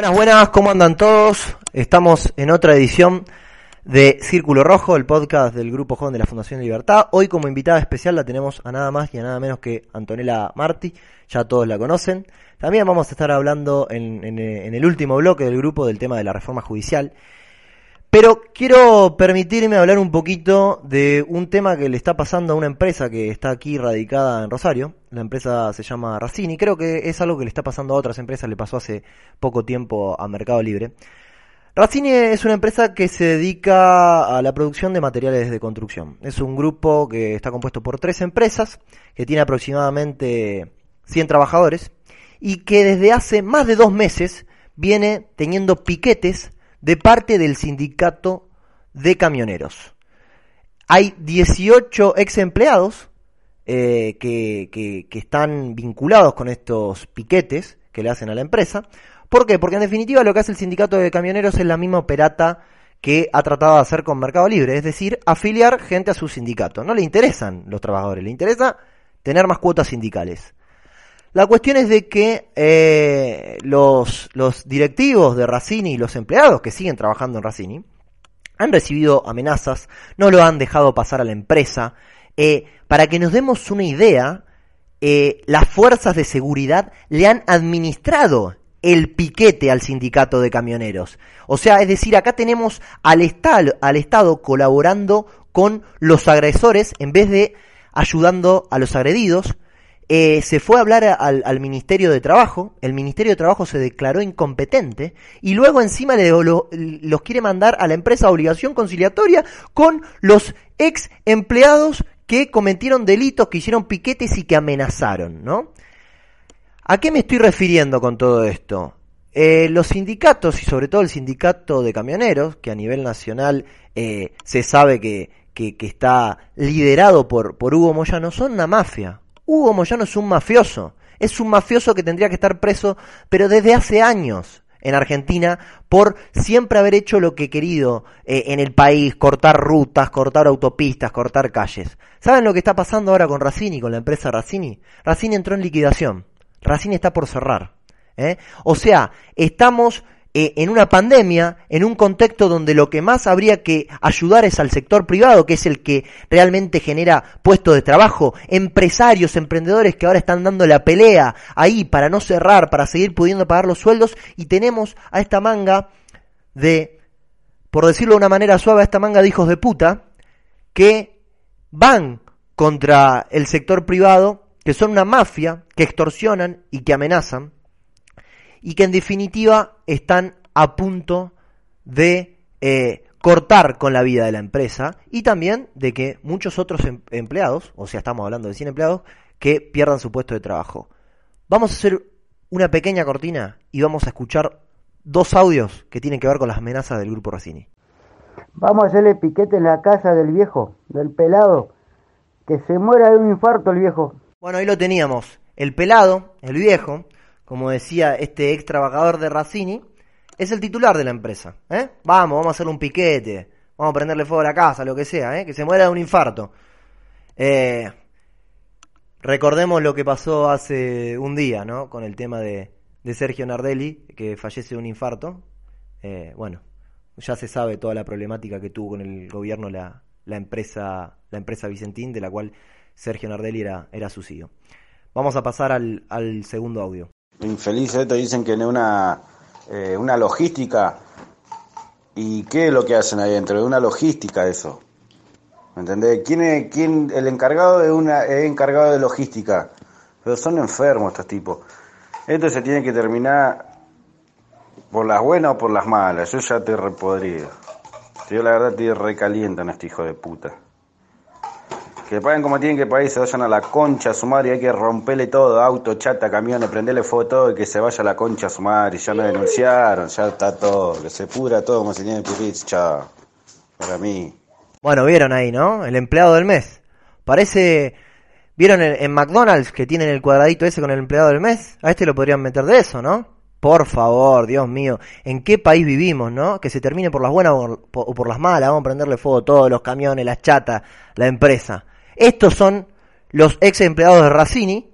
Buenas, buenas, ¿cómo andan todos? Estamos en otra edición de Círculo Rojo, el podcast del Grupo Joven de la Fundación Libertad. Hoy como invitada especial la tenemos a nada más y a nada menos que Antonella Marti, ya todos la conocen. También vamos a estar hablando en, en- en el último bloque del grupo del tema de la reforma judicial. Pero quiero permitirme hablar un poquito de un tema que le está pasando a una empresa que está aquí radicada en Rosario. La empresa se llama Racini. Creo que es algo que le está pasando a otras empresas. Le pasó hace poco tiempo a Mercado Libre. Racini es una empresa que se dedica a la producción de materiales de construcción. Es un grupo que está compuesto por tres empresas, que tiene aproximadamente 100 trabajadores y que desde hace más de dos meses viene teniendo piquetes de parte del sindicato de camioneros. Hay 18 ex empleados eh, que, que- que están vinculados con estos piquetes que le hacen a la empresa. ¿Por qué? Porque en definitiva lo que hace el sindicato de camioneros es la misma operata que ha tratado de hacer con Mercado Libre, es decir, afiliar gente a su sindicato. No le interesan los trabajadores, le interesa tener más cuotas sindicales. La cuestión es de que eh, los, directivos de Racini y los empleados que siguen trabajando en Racini han recibido amenazas, no lo han dejado pasar a la empresa. Eh, para que nos demos una idea, eh, las fuerzas de seguridad le han administrado el piquete al sindicato de camioneros. O sea, es decir, acá tenemos al Estado colaborando con los agresores en vez de ayudando a los agredidos. Eh, se fue a hablar al, Ministerio de Trabajo, el Ministerio de Trabajo se declaró incompetente y luego encima le, lo- los quiere mandar a la empresa obligación conciliatoria con los ex empleados que cometieron delitos, que hicieron piquetes y que amenazaron, ¿no? ¿A qué me estoy refiriendo con todo esto? Eh, los sindicatos y sobre todo el sindicato de camioneros, que a nivel nacional eh, se sabe que está liderado por, por Hugo Moyano, son una mafia. Hugo Moyano es un mafioso. Es un mafioso que tendría que estar preso, pero desde hace años en Argentina, por siempre haber hecho lo que he querido eh, en el país, cortar rutas, cortar autopistas, cortar calles. ¿Saben lo que está pasando ahora con Racini, con la empresa Racini? Racini entró en liquidación. Racini está por cerrar. ¿eh? O sea, estamos eh, en una pandemia, en un contexto donde lo que más habría que ayudar es al sector privado, que es el que realmente genera puestos de trabajo, empresarios, emprendedores que ahora están dando la pelea ahí para no cerrar, para seguir pudiendo pagar los sueldos, y tenemos a esta manga de, por decirlo de una manera suave, a esta manga de hijos de puta, que van contra el sector privado, que son una mafia, que extorsionan y que amenazan, y que en definitiva están a punto de eh, cortar con la vida de la empresa y también de que muchos otros em- empleados, o sea, estamos hablando de 100 empleados, que pierdan su puesto de trabajo. Vamos a hacer una pequeña cortina y vamos a escuchar dos audios que tienen que ver con las amenazas del grupo Racini. Vamos a hacerle piquete en la casa del viejo, del pelado. Que se muera de un infarto el viejo. Bueno, ahí lo teníamos. El pelado, el viejo, como decía este ex trabajador de Racini, es el titular de la empresa. ¿eh? Vamos, vamos a hacerle un piquete, vamos a prenderle fuego a la casa, lo que sea, ¿eh? que se muera de un infarto. Eh, recordemos lo que pasó hace un día, ¿no? Con el tema de, Sergio Nardelli, que fallece de un infarto. Eh, bueno, ya se sabe toda la problemática que tuvo con el gobierno la, empresa, la empresa Vicentín, de la cual Sergio Nardelli era, su CEO. Vamos a pasar al segundo audio. Infeliz esto, dicen que en una, eh, una logística. ¿Y qué es lo que hacen ahí dentro? De una logística eso. ¿Me entendés? ¿Quién es, quién, el encargado de una, es encargado de logística? Pero son enfermos estos tipos. Esto se tiene que terminar por las buenas o por las malas. Yo ya te repodrido. Yo la verdad te recalientan a este hijo de puta. Que paguen como tienen que pagar y se vayan a la concha a su madre. Hay que romperle todo, auto, chata, camiones, prenderle fuego todo y que se vaya a la concha a su madre. Ya me denunciaron, ya está todo. Que se pura todo como se tiene chao. Para mí. Bueno, vieron ahí, ¿no? El empleado del mes. Parece... ¿Vieron en, McDonald's que tienen el cuadradito ese con el empleado del mes? A este lo podrían meter de eso, ¿no? Por favor, Dios mío, ¿en qué país vivimos, no? Que se termine por las buenas o por, o por las malas, vamos a prenderle fuego todos los camiones, las chatas, la empresa. Estos son los ex empleados de Racini,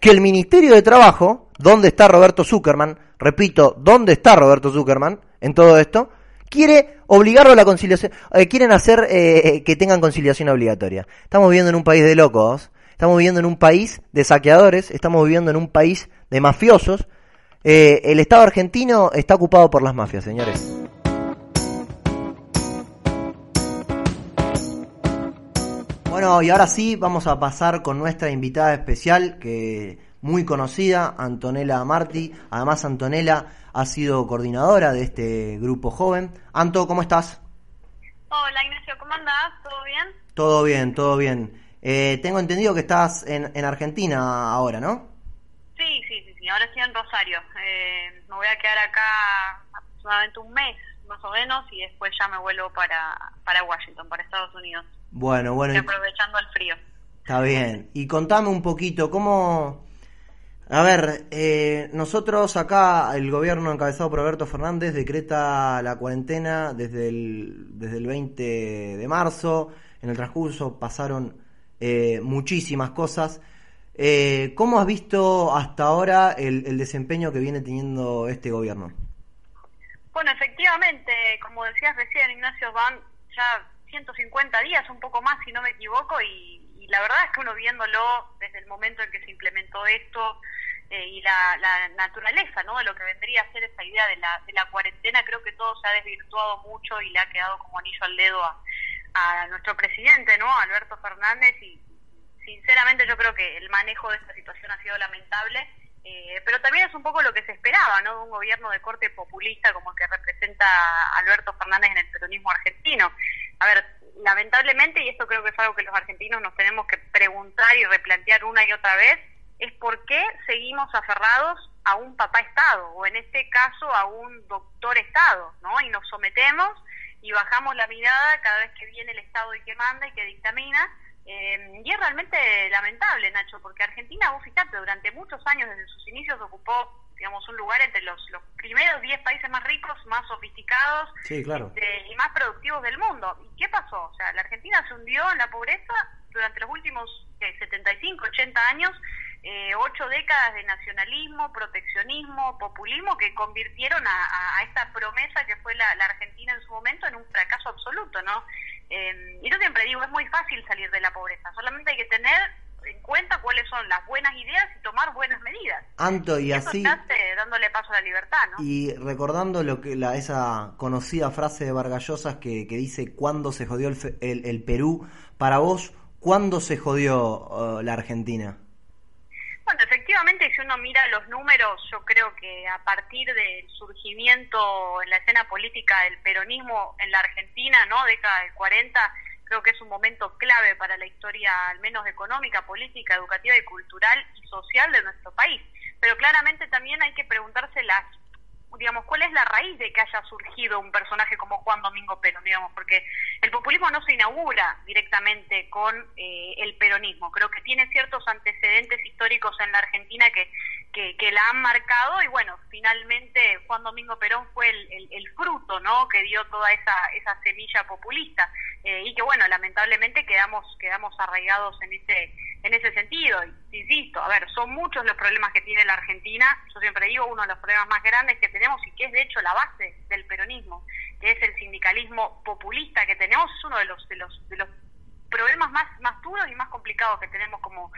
que el Ministerio de Trabajo, ¿dónde está Roberto Zuckerman? Repito, ¿dónde está Roberto Zuckerman en todo esto? Quiere obligarlo a la conciliación, eh, quieren hacer eh, que tengan conciliación obligatoria. Estamos viviendo en un país de locos, estamos viviendo en un país de saqueadores, estamos viviendo en un país de mafiosos, eh, el Estado argentino está ocupado por las mafias, señores. Bueno, y ahora sí vamos a pasar con nuestra invitada especial, que muy conocida, Antonella Marti. Además, Antonella ha sido coordinadora de este grupo joven. Anto, ¿cómo estás? Hola Ignacio, ¿cómo andás? ¿Todo bien? Todo bien, todo bien. Eh, tengo entendido que estás en, en Argentina ahora, ¿no? Sí, sí, sí, sí. ahora estoy en Rosario. Eh, me voy a quedar acá aproximadamente un mes, más o menos, y después ya me vuelvo para, para Washington, para Estados Unidos. Bueno, bueno. Estoy aprovechando el frío. Está bien. Y contame un poquito, ¿cómo... A ver, eh, nosotros acá, el gobierno encabezado por Alberto Fernández decreta la cuarentena desde el, desde el 20 de marzo. En el transcurso pasaron eh, muchísimas cosas. Eh, ¿Cómo has visto hasta ahora el, el, desempeño que viene teniendo este gobierno? Bueno, efectivamente, como decías recién, Ignacio, van ya 150 días, un poco más si no me equivoco, y, la verdad es que uno viéndolo desde el momento en que se implementó esto eh, y la, la, naturaleza ¿no? de lo que vendría a ser esa idea de la, de la cuarentena, creo que todo se ha desvirtuado mucho y le ha quedado como anillo al dedo a, a nuestro presidente, ¿no? Alberto Fernández, y, sinceramente yo creo que el manejo de esta situación ha sido lamentable, eh, pero también es un poco lo que se esperaba, ¿no? De un gobierno de corte populista como el que representa Alberto Fernández en el peronismo argentino. A ver, lamentablemente, y esto creo que es algo que los argentinos nos tenemos que preguntar y replantear una y otra vez, es por qué seguimos aferrados a un papá Estado, o en este caso a un doctor Estado, ¿no? Y nos sometemos y bajamos la mirada cada vez que viene el Estado y que manda y que dictamina, eh, y es realmente lamentable, Nacho, porque Argentina, vos fíjate, durante muchos años, desde sus inicios, ocupó digamos, un lugar entre los, los primeros 10 países más ricos, más sofisticados sí, claro. este, y más productivos del mundo. ¿Y qué pasó? O sea, la Argentina se hundió en la pobreza durante los últimos eh, 75, 80 años, eh, ocho décadas de nacionalismo, proteccionismo, populismo que convirtieron a, a, a esta promesa que fue la, la, Argentina en su momento en un fracaso absoluto, ¿no? Eh, y yo siempre digo, es muy fácil salir de la pobreza, solamente hay que tener en cuenta cuáles son las buenas ideas y tomar buenas medidas. Anto, y, y así... dándole paso a la libertad, ¿no? Y recordando lo que la, esa conocida frase de Vargallosas que, que dice, ¿cuándo se jodió el, el, el, Perú? Para vos, ¿cuándo se jodió uh, la Argentina? Bueno, efectivamente, si uno mira los números, yo creo que a partir del surgimiento en la escena política del peronismo en la Argentina, ¿no? Década del 40, creo que es un momento clave para la historia, al menos económica, política, educativa y cultural y social de nuestro país. Pero claramente también hay que preguntarse las digamos, cuál es la raíz de que haya surgido un personaje como Juan Domingo Perón, digamos, porque el populismo no se inaugura directamente con eh, el peronismo, creo que tiene ciertos antecedentes históricos en la Argentina que, que, que, la han marcado y bueno, finalmente Juan Domingo Perón fue el, fruto, ¿no?, que dio toda esa, esa semilla populista eh, y que bueno, lamentablemente quedamos, quedamos arraigados en ese en ese sentido. Y, insisto, a ver, son muchos los problemas que tiene la Argentina. Yo siempre digo, uno de los problemas más grandes que tenemos y que es de hecho la base del peronismo, que es el sindicalismo populista que tenemos, es uno de los de los de los problemas más más duros y más complicados que tenemos como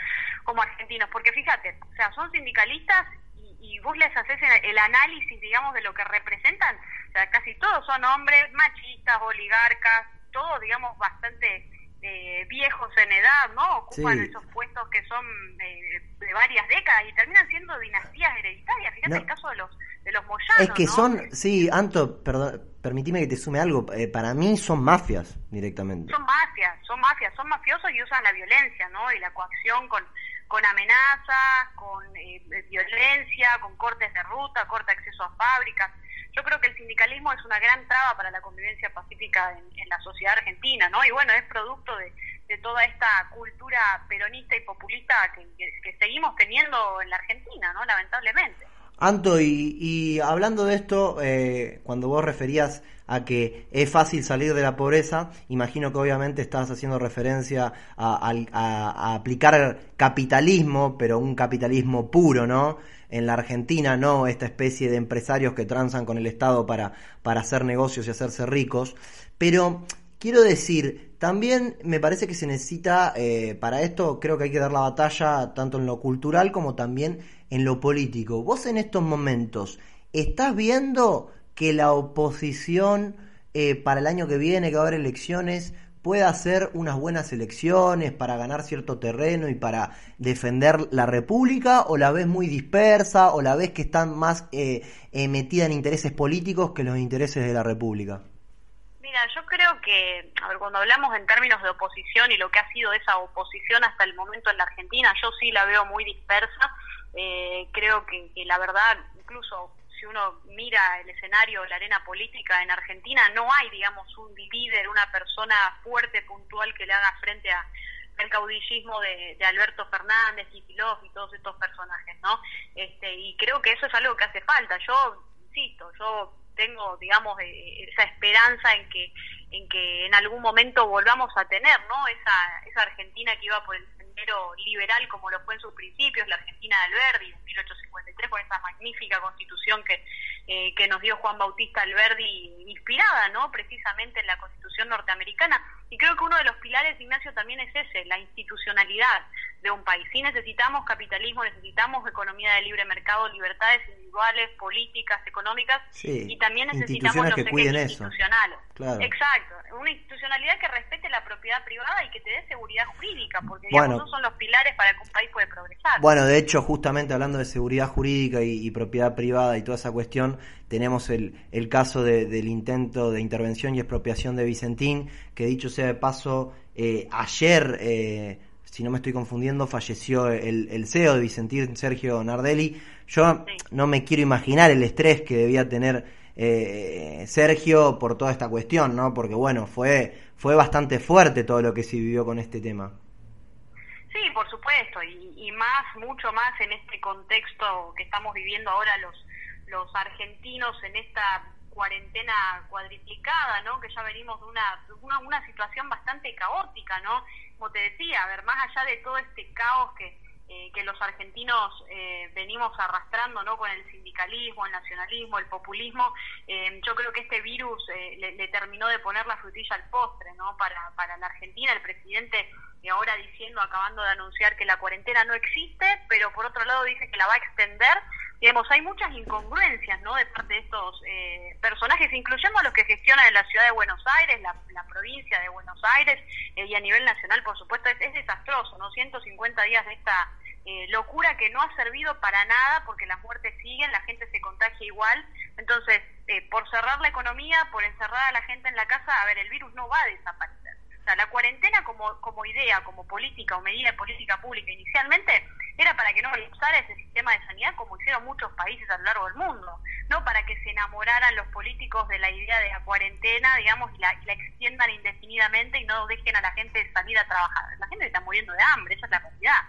como argentinos, porque fíjate, o sea, son sindicalistas y, y vos les haces el análisis, digamos, de lo que representan, o sea, casi todos son hombres machistas, oligarcas, todos, digamos, bastante eh, viejos en edad, ¿no? Ocupan sí. esos puestos que son son eh, de varias décadas y terminan siendo dinastías hereditarias. Fíjate el caso de los de los Moyanos. Es que son, sí, Anto, perdón, permitime que te sume algo. Eh, para mí son mafias directamente. Son mafias, son mafias, son mafiosos y usan la violencia, ¿no? Y la coacción con con amenazas, con eh, violencia, con cortes de ruta, corte de acceso a fábricas. Yo creo que el sindicalismo es una gran traba para la convivencia pacífica en, la sociedad argentina, ¿no? Y bueno, es producto de, toda esta cultura peronista y populista que, seguimos teniendo en la Argentina, ¿no? Lamentablemente. Anto, y, hablando de esto, eh, cuando vos referías a que es fácil salir de la pobreza, imagino que obviamente estás haciendo referencia a, aplicar capitalismo, pero un capitalismo puro, ¿no? En la Argentina, no esta especie de empresarios que transan con el Estado para, para hacer negocios y hacerse ricos. Pero quiero decir, también me parece que se necesita, eh, para esto creo que hay que dar la batalla tanto en lo cultural como también en lo político. Vos en estos momentos, ¿estás viendo que la oposición eh, para el año que viene, que va a haber elecciones, pueda hacer unas buenas elecciones para ganar cierto terreno y para defender la República? ¿O la ves muy dispersa? ¿O la ves que están más eh, eh, metida en intereses políticos que los intereses de la República? Mira, yo creo que, a ver, cuando hablamos en términos de oposición y lo que ha sido esa oposición hasta el momento en la Argentina, yo sí la veo muy dispersa. Creo que, que la verdad, incluso si uno mira el escenario, la arena política en Argentina, no hay, digamos, un líder, una persona fuerte, puntual que le haga frente a el caudillismo de, Alberto Fernández y Pilov y todos estos personajes, ¿no? Este, y creo que eso es algo que hace falta. Yo, insisto, yo tengo, digamos, eh, esa esperanza en que en que en algún momento volvamos a tener, ¿no? Esa, esa Argentina que iba por el sendero liberal como lo fue en sus principios, la Argentina de Alberdi en 1853, con esa magnífica constitución que, eh, que nos dio Juan Bautista Alberdi, inspirada, ¿no? Precisamente en la constitución norteamericana. Y creo que uno de los pilares, Ignacio, también es ese, la institucionalidad de un país. Sí necesitamos capitalismo, necesitamos economía de libre mercado, libertades individuales, políticas, económicas, y también necesitamos los ejes institucionales. Exacto, una institucionalidad que respete la propiedad privada y que te dé seguridad jurídica, porque digamos, no son los pilares para que un país pueda progresar. Bueno, de hecho, justamente hablando de seguridad jurídica y, propiedad privada y toda esa cuestión, tenemos el, el caso del intento de intervención y expropiación de Vicentín, que dicho sea de paso, eh, ayer... Eh, si no me estoy confundiendo, falleció el, el CEO de Vicentín, Sergio Nardelli. Yo no me quiero imaginar el estrés que debía tener eh, Sergio por toda esta cuestión, ¿no? Porque bueno, fue, fue bastante fuerte todo lo que se vivió con este tema. Sí, por supuesto, y, más, mucho más en este contexto que estamos viviendo ahora los, los argentinos en esta cuarentena cuadriplicada, ¿no? Que ya venimos de una, una, una situación bastante caótica, ¿no? Como te decía, a ver, más allá de todo este caos que los argentinos eh, venimos arrastrando no con el sindicalismo, el nacionalismo, el populismo, eh, yo creo que este virus le, terminó de poner la frutilla al postre no para, para la Argentina. El presidente ahora diciendo, acabando de anunciar que la cuarentena no existe, pero por otro lado dice que la va a extender. Digamos, hay muchas incongruencias ¿no? de parte de estos personajes, incluyendo a los que gestionan en la ciudad de Buenos Aires, la, provincia de Buenos Aires, y a nivel nacional, por supuesto, es, es desastroso, ¿no? 150 días de esta eh, locura que no ha servido para nada porque las muertes siguen, la gente se contagia igual. Entonces, eh, por cerrar la economía, por encerrar a la gente en la casa, a ver, el virus no va a desaparecer. Sea, la cuarentena como, como idea, como política o medida de política pública inicialmente era para que no colapsara ese sistema de sanidad como hicieron muchos países a lo largo del mundo, no para que se enamoraran los políticos de la idea de la cuarentena, digamos, y la, extiendan indefinidamente y no dejen a la gente salir a trabajar. La gente está muriendo de hambre, esa es la realidad.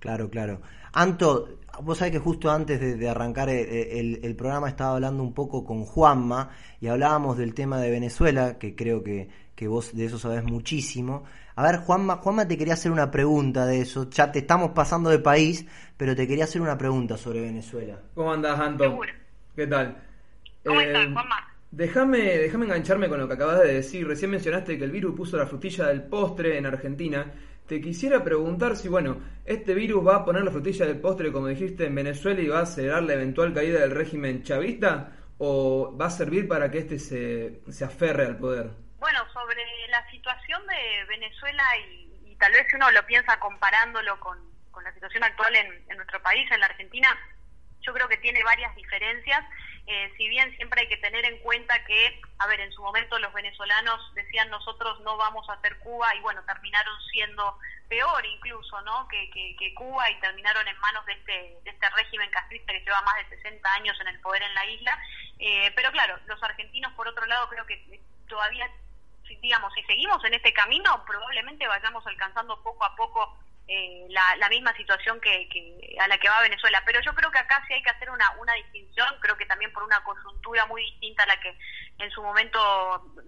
Claro, claro. Anto, vos sabés que justo antes de, arrancar eh, eh, el, programa estaba hablando un poco con Juanma y hablábamos del tema de Venezuela, que creo que, que vos de eso sabés muchísimo. A ver, Juanma, Juanma te quería hacer una pregunta de eso. Ya te estamos pasando de país, pero te quería hacer una pregunta sobre Venezuela. ¿Cómo andás, Anto? ¿Qué tal? ¿Cómo estás, eh, Juanma? Déjame, déjame engancharme con lo que acabas de decir. Recién mencionaste que el virus puso la frutilla del postre en Argentina. Te quisiera preguntar si, bueno, este virus va a poner la frutilla del postre, como dijiste, en Venezuela y va a acelerar la eventual caída del régimen chavista o va a servir para que este se, se aferre al poder. Bueno, sobre la situación de Venezuela y, tal vez uno lo piensa comparándolo con, con la situación actual en, nuestro país, en la Argentina, yo creo que tiene varias diferencias eh, si bien siempre hay que tener en cuenta que, a ver, en su momento los venezolanos decían nosotros no vamos a hacer Cuba y bueno, terminaron siendo peor incluso, ¿no? Que, que, Cuba y terminaron en manos de este, de este régimen castrista que lleva más de 60 años en el poder en la isla. Eh, pero claro, los argentinos por otro lado creo que todavía, digamos, si seguimos en este camino, probablemente vayamos alcanzando poco a poco eh, la, la, misma situación que, que, a la que va Venezuela. Pero yo creo que acá sí hay que hacer una, una distinción, creo que también por una coyuntura muy distinta a la que en su momento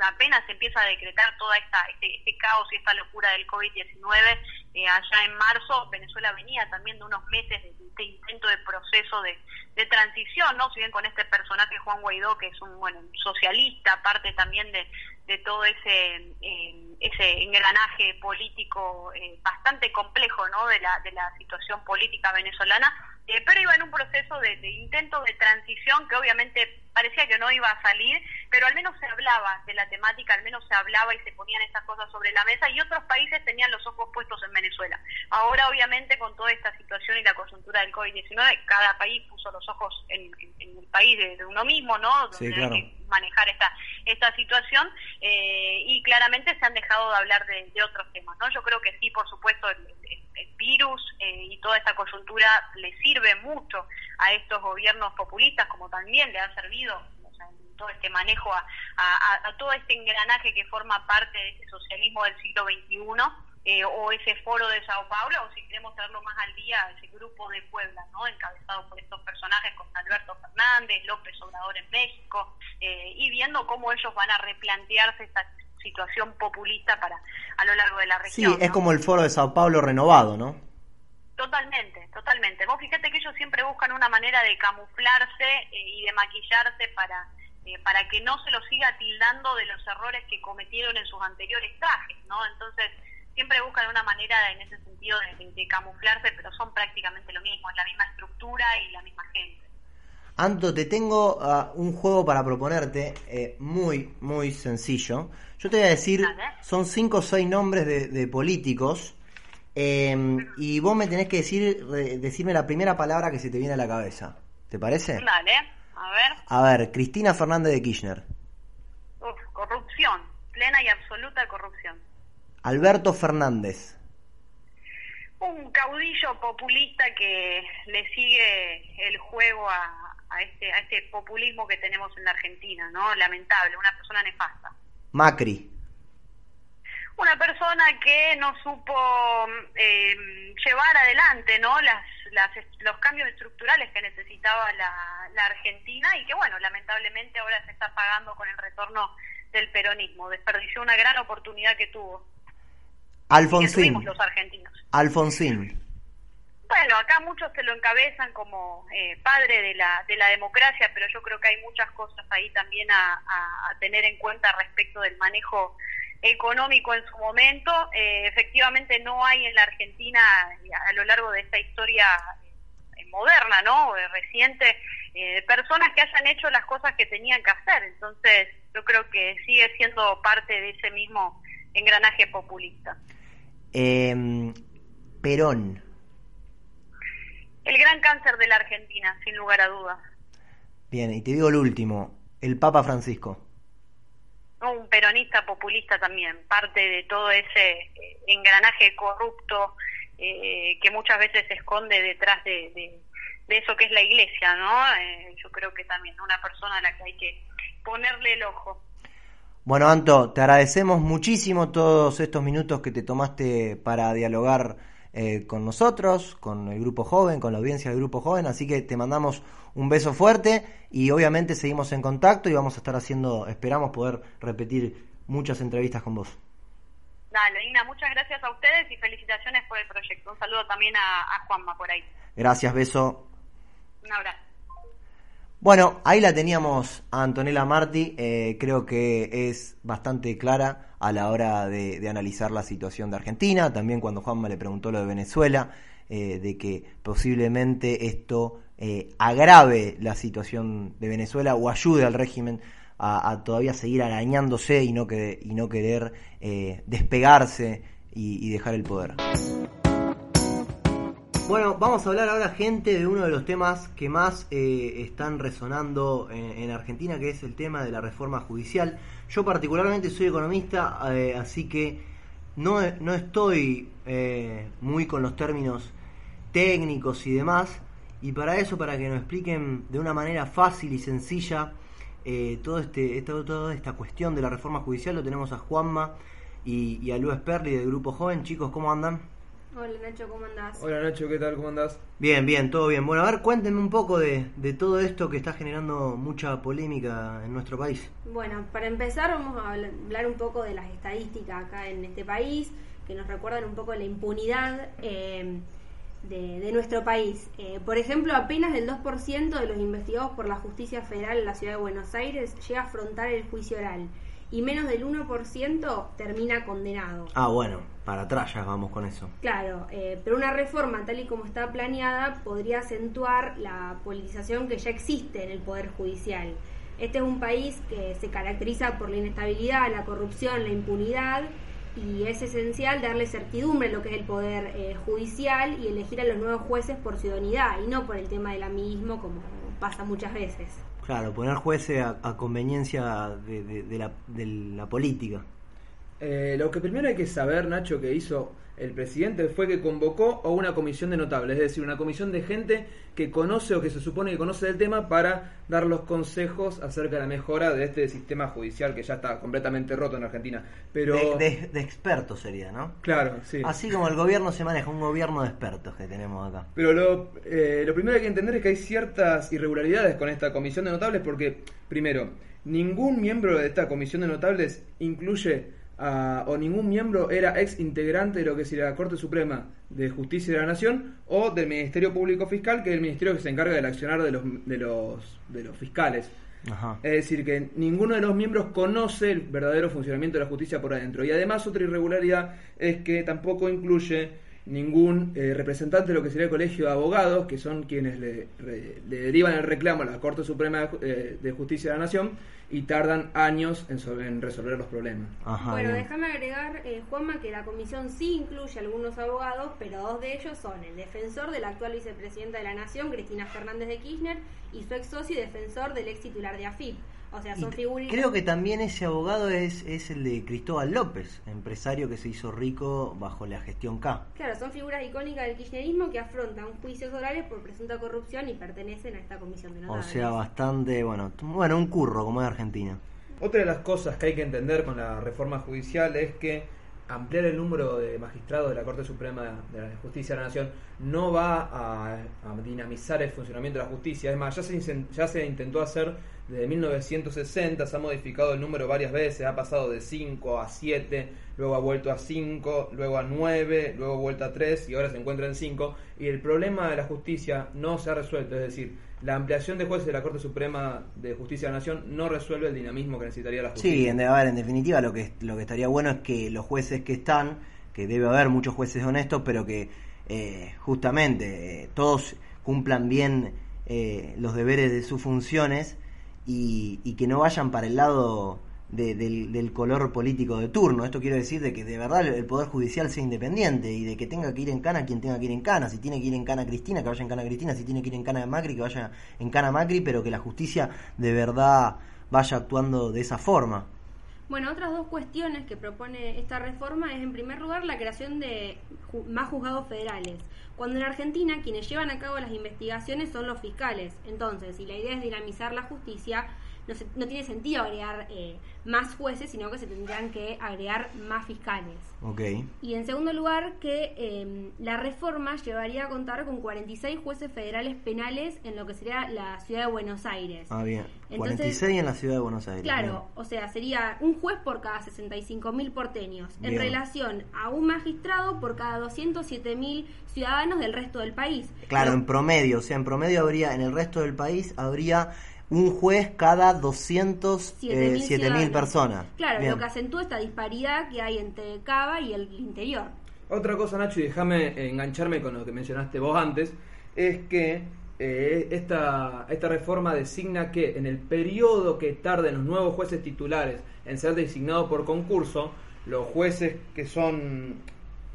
apenas empieza a decretar toda esta este, este caos y esta locura del COVID-19 eh, allá en marzo, Venezuela venía también de unos meses de, de intento de proceso de, de, transición, ¿no? Si bien con este personaje Juan Guaidó, que es un bueno socialista, parte también de, de todo ese eh, ese engranaje político eh, bastante complejo no de la de la situación política venezolana eh, pero iba en un proceso de, de, intento de transición que obviamente parecía que no iba a salir, pero al menos se hablaba de la temática, al menos se hablaba y se ponían estas cosas sobre la mesa y otros países tenían los ojos puestos en Venezuela. Ahora obviamente con toda esta situación y la coyuntura del COVID-19, cada país puso los ojos en, en, el país de, uno mismo, ¿no? Sí, claro. que manejar esta esta situación eh, y claramente se han dejado de hablar de, de, otros temas, ¿no? Yo creo que sí, por supuesto, el, el, el virus eh, y toda esta coyuntura le sirve mucho a estos gobiernos populistas, como también le ha servido o sea, todo este manejo a, a, a, todo este engranaje que forma parte de ese socialismo del siglo XXI. Eh, o ese foro de Sao Paulo, o si queremos traerlo más al día, ese grupo de Puebla, ¿no? encabezado por estos personajes como Alberto Fernández, López Obrador en México, eh, y viendo cómo ellos van a replantearse esta situación populista para a lo largo de la región. Sí, es ¿no? como el foro de Sao Paulo renovado, ¿no? Totalmente, totalmente. Vos fíjate que ellos siempre buscan una manera de camuflarse eh, y de maquillarse para eh, para que no se los siga tildando de los errores que cometieron en sus anteriores trajes, ¿no? Entonces siempre buscan una manera en ese sentido de, de, de, camuflarse, pero son prácticamente lo mismo, es la misma estructura y la misma gente. Anto, te tengo uh, un juego para proponerte, eh, muy, muy sencillo. Yo te voy a decir, son cinco o seis nombres de, de políticos eh, y vos me tenés que decir decirme la primera palabra que se te viene a la cabeza. ¿Te parece? Dale, a ver. A ver, Cristina Fernández de Kirchner. Uf, corrupción, plena y absoluta corrupción. Alberto Fernández. Un caudillo populista que le sigue el juego a, a, este, a este populismo que tenemos en la Argentina, ¿no? Lamentable, una persona nefasta. Macri una persona que no supo eh, llevar adelante no las, las, los cambios estructurales que necesitaba la, la, Argentina y que bueno lamentablemente ahora se está pagando con el retorno del peronismo. Desperdició una gran oportunidad que tuvo. Alfonsín. que los argentinos. Alfonsín. Bueno acá muchos se lo encabezan como eh, padre de la de la democracia pero yo creo que hay muchas cosas ahí también a, a, a tener en cuenta respecto del manejo económico en su momento. Eh, efectivamente no hay en la Argentina a lo largo de esta historia eh, moderna, ¿no? Eh, reciente, personas que hayan hecho las cosas que tenían que hacer. Entonces yo creo que sigue siendo parte de ese mismo engranaje populista. Eh, Perón. El gran cáncer de la Argentina, sin lugar a dudas. Bien, y te digo el último, el Papa Francisco un peronista populista también, parte de todo ese eh, engranaje corrupto eh, que muchas veces se esconde detrás de, de, eso que es la iglesia, ¿no? Eh, yo creo que también una persona a la que hay que ponerle el ojo. Bueno, Anto, te agradecemos muchísimo todos estos minutos que te tomaste para dialogar eh, con nosotros, con el grupo joven, con la audiencia del grupo joven, así que te mandamos un beso fuerte y obviamente seguimos en contacto y vamos a estar haciendo, esperamos poder repetir muchas entrevistas con vos. Dale, Ina, muchas gracias a ustedes y felicitaciones por el proyecto. Un saludo también a, a Juanma por ahí. Gracias, beso. Un abrazo. Bueno, ahí la teníamos a Antonella Marti, eh, creo que es bastante clara a la hora de, de, analizar la situación de Argentina, también cuando Juanma le preguntó lo de Venezuela, eh, de que posiblemente esto eh, agrave la situación de Venezuela o ayude al régimen a, a todavía seguir arañándose y no, querer eh, despegarse y, dejar el poder. Bueno, vamos a hablar ahora, gente, de uno de los temas que más eh, están resonando en, en Argentina, que es el tema de la reforma judicial. Yo particularmente soy economista, así que no, no estoy muy con los términos técnicos y demás, y para eso, para que nos expliquen de una manera fácil y sencilla eh, todo este, esta- toda esta cuestión de la reforma judicial, lo tenemos a Juanma y, y a Luis Perli del Grupo Joven. Chicos, ¿cómo andan? Hola Nacho, ¿cómo andás? Hola Nacho, ¿qué tal? ¿Cómo andás? Bien, bien, todo bien. Bueno, a ver, cuéntenme un poco de, de todo esto que está generando mucha polémica en nuestro país. Bueno, para empezar vamos a habl- hablar un poco de las estadísticas acá en este país, que nos recuerdan un poco la impunidad eh, de, de nuestro país. Eh, por ejemplo, apenas el 2% de los investigados por la justicia federal en la ciudad de Buenos Aires llega a afrontar el juicio oral y menos del 1% termina condenado. Ah, bueno, para atrás ya vamos con eso. Claro, eh, pero una reforma tal y como está planeada podría acentuar la politización que ya existe en el Poder Judicial. Este es un país que se caracteriza por la inestabilidad, la corrupción, la impunidad y es esencial darle certidumbre a lo que es el Poder eh, Judicial y elegir a los nuevos jueces por ciudadanía y no por el tema del amiguismo como pasa muchas veces. Claro, poner jueces a, a conveniencia de, la, de la política. Eh, lo que primero hay que saber, Nacho, que hizo el presidente fue que convocó a una comisión de notables, es decir, una comisión de gente que conoce o que se supone que conoce del tema para dar los consejos acerca de la mejora de este sistema judicial que ya está completamente roto en Argentina. Pero, De, de- de expertos sería, ¿no? claro, sí. Así como el gobierno se maneja, un gobierno de expertos que tenemos acá. Pero lo, eh, lo primero que hay que entender es que hay ciertas irregularidades con esta comisión de notables porque, primero, ningún miembro de esta comisión de notables incluye o ningún miembro era ex integrante de lo que sería la Corte Suprema de Justicia de la Nación o del Ministerio Público Fiscal, que es el ministerio que se encarga del accionar de los, de los, de los fiscales. Ajá. Es decir, que ninguno de los miembros conoce el verdadero funcionamiento de la justicia por adentro. Y además otra irregularidad es que tampoco incluye ningún eh, representante de lo que sería el colegio de abogados, que son quienes le, re- le derivan el reclamo a la Corte Suprema de, Ju- eh, de Justicia de la Nación y tardan años en, so- en resolver los problemas. Ajá. bueno, bien. déjame agregar, eh, Juanma, que la comisión sí incluye algunos abogados, pero dos de ellos son el defensor de la actual vicepresidenta de la Nación, Cristina Fernández de Kirchner, y su ex socio y defensor del ex titular de AFIP. O sea, Y creo que también ese abogado es, es el de Cristóbal López, empresario que se hizo rico bajo la gestión K. Claro, son figuras icónicas del kirchnerismo que afrontan juicios orales por presunta corrupción y pertenecen a esta comisión de O notables. sea, bastante, bueno, bueno, un curro como es Argentina. Otra de las cosas que hay que entender con la reforma judicial es que ampliar el número de magistrados de la Corte Suprema de la Justicia de la Nación no va a, a dinamizar el funcionamiento de la justicia. Es más, ya se, ya se intentó hacer desde 1960, se ha modificado el número varias veces, ha pasado de 5 a 7, luego ha vuelto a 5, luego a 9, luego ha vuelto a 3 y ahora se encuentra en 5. Y el problema de la justicia no se ha resuelto, es decir, la ampliación de jueces de la Corte Suprema de Justicia de la Nación no resuelve el dinamismo que necesitaría la justicia. Sí, en, a ver, en definitiva lo que, lo que estaría bueno es que los jueces que están, que debe haber muchos jueces honestos, pero que eh, justamente eh, todos cumplan bien eh, los deberes de sus funciones y, y que no vayan para el lado de- del, del color político de turno. Esto quiere decir de que de verdad el, Poder Judicial sea independiente y de que tenga que ir en cana quien tenga que ir en cana. Si tiene que ir en cana Cristina, que vaya en cana Cristina. Si tiene que ir en cana Macri, que vaya en cana Macri, pero que la justicia de verdad vaya actuando de esa forma. Bueno, otras dos cuestiones que propone esta reforma es, en primer lugar, la creación de ju- más juzgados federales. Cuando en Argentina quienes llevan a cabo las investigaciones son los fiscales. Entonces, si la idea es dinamizar la justicia, no, se- no tiene sentido agregar eh, más jueces, sino que se tendrían que agregar más fiscales. Ok. Y en segundo lugar, que eh, la reforma llevaría a contar con 46 jueces federales penales en lo que sería la ciudad de Buenos Aires. Ah, bien. Entonces- 46 en la ciudad de Buenos Aires. Claro, o sea, sería un juez por cada 65 mil porteños, en relación a un magistrado por cada 207 mil ciudadanos del resto del país. Claro, en promedio, o sea, en promedio habría, en el resto del país, habría un juez cada 207 7.000 mil ciudadanos. personas. Claro, Bien. lo que acentúa esta disparidad que hay entre Cava y el interior. Otra cosa, Nacho, y déjame engancharme con lo que mencionaste vos antes, es que eh, esta, esta reforma designa que en el periodo que tarden los nuevos jueces titulares en ser designados por concurso, los jueces que son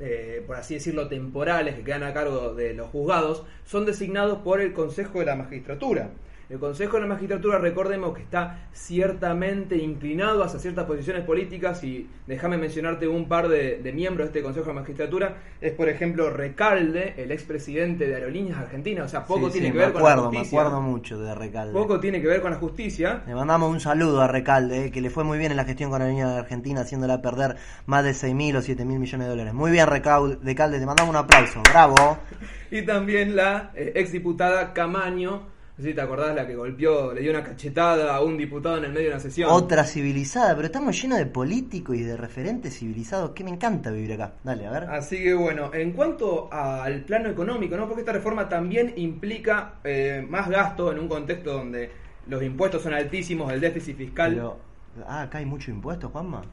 eh, por así decirlo, temporales que quedan a cargo de los juzgados, son designados por el Consejo de la Magistratura. El Consejo de la Magistratura, recordemos que está ciertamente inclinado hacia ciertas posiciones políticas y déjame mencionarte un par de, miembros de este Consejo de la Magistratura. Es, por ejemplo, Recalde, el expresidente de Aerolíneas Argentinas. O sea, poco tiene que ver con la justicia. Me acuerdo mucho de Recalde. Poco tiene que ver con la justicia. Le mandamos un saludo a Recalde, eh, que le fue muy bien en la gestión con Aerolíneas Argentinas, haciéndola perder más de 6 mil o 7 mil millones de dólares. Muy bien, Recalde, te mandamos un aplauso. Bravo. y también la eh, exdiputada Camaño si te acordás la que golpeó, le dio una cachetada a un diputado en el medio de una sesión. Otra civilizada, pero estamos llenos de políticos y de referentes civilizados, que me encanta vivir acá. Dale, a ver. Así que bueno, en cuanto al plano económico, ¿no? Porque esta reforma también implica eh, más gasto en un contexto donde los impuestos son altísimos, el déficit fiscal. Pero, ah, acá hay mucho impuesto, Juanma.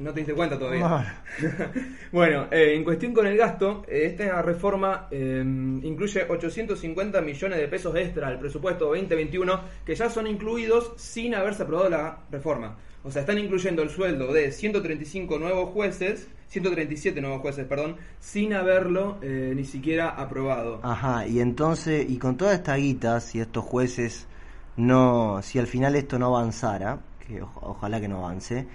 No te diste cuenta todavía. bueno, eh, en cuestión con el gasto, eh, esta reforma eh, incluye 850 millones de pesos extra al presupuesto 2021 que ya son incluidos sin haberse aprobado la reforma. O sea, están incluyendo el sueldo de 135 nuevos jueces, 137 nuevos jueces, perdón, sin haberlo ni siquiera aprobado. Ajá, y entonces, y con toda esta guita, si estos jueces no, si al final esto no avanzara, que ojalá que no avance,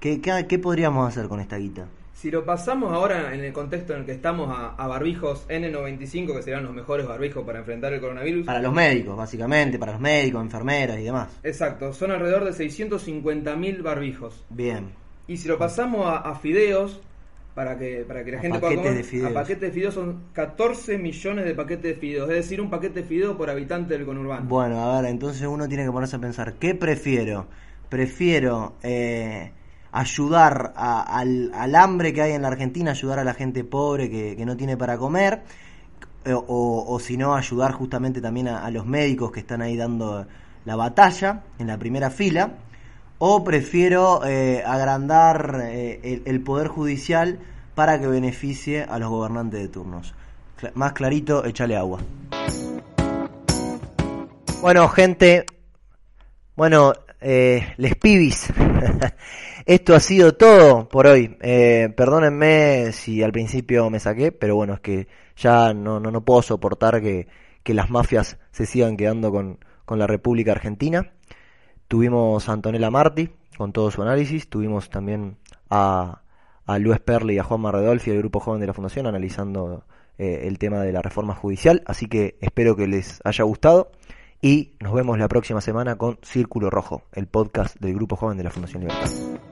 ¿Qué, podríamos hacer con esta guita? Si lo pasamos ahora en el contexto en el que estamos a, barbijos N95, que serán los mejores barbijos para enfrentar el coronavirus. Para los médicos, básicamente, para los médicos, enfermeras y demás. Exacto, son alrededor de 650.000 barbijos. Bien. Y si lo pasamos a, fideos, para que, para que la gente pueda comer, de a paquetes de fideos son 14 millones de paquetes de fideos, es decir, un paquete de fideo por habitante del conurbano. Bueno, a ver, entonces uno tiene que ponerse a pensar, ¿qué prefiero? Prefiero... Eh, ayudar al, hambre que hay en la Argentina, ayudar a la gente pobre que, no tiene para comer, eh, o, si no, ayudar justamente también a, los médicos que están ahí dando la batalla en la primera fila, o prefiero eh, agrandar eh, el, poder judicial para que beneficie a los gobernantes de turnos. más clarito, échale agua. Bueno, gente, bueno, les pibis. Esto ha sido todo por hoy. Eh, perdónenme si al principio me saqué, pero bueno, es que ya no, no, no puedo soportar que, que, las mafias se sigan quedando con, con la República Argentina. Tuvimos a Antonella Marti con todo su análisis, tuvimos también a, a Luis Perli y a Juan Marredolfi, el grupo joven de la Fundación, analizando eh, el tema de la reforma judicial. Así que espero que les haya gustado y nos vemos la próxima semana con Círculo Rojo, el podcast del grupo joven de la Fundación Libertad.